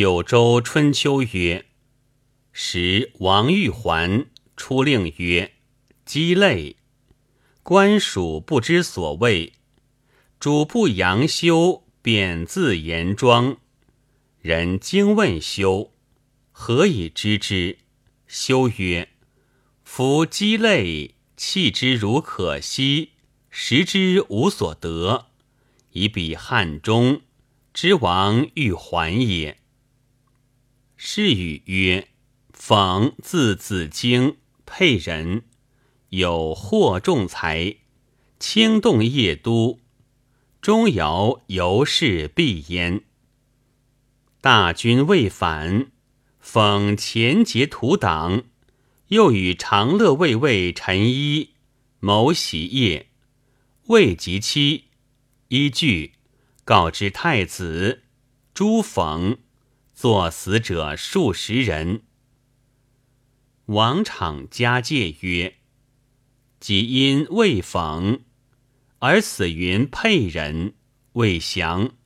九州春秋曰：“时王玉环出令曰：‘鸡肋。’官属不知所谓。主簿杨修贬自言庄。人惊问修：‘何以知之？’修曰：‘夫鸡肋，弃之如可惜，食之无所得，以比汉中之王玉环也。’”是语曰：“讽字子京，沛人，有获众才，轻动夜都，钟繇由是必焉。大军未返，讽前节图党，又与长乐卫尉陈一谋袭夜，未及期，依据告知太子朱讽。”作死者数十人。王昶家戒曰：“即因未逢，而死云沛人，未降。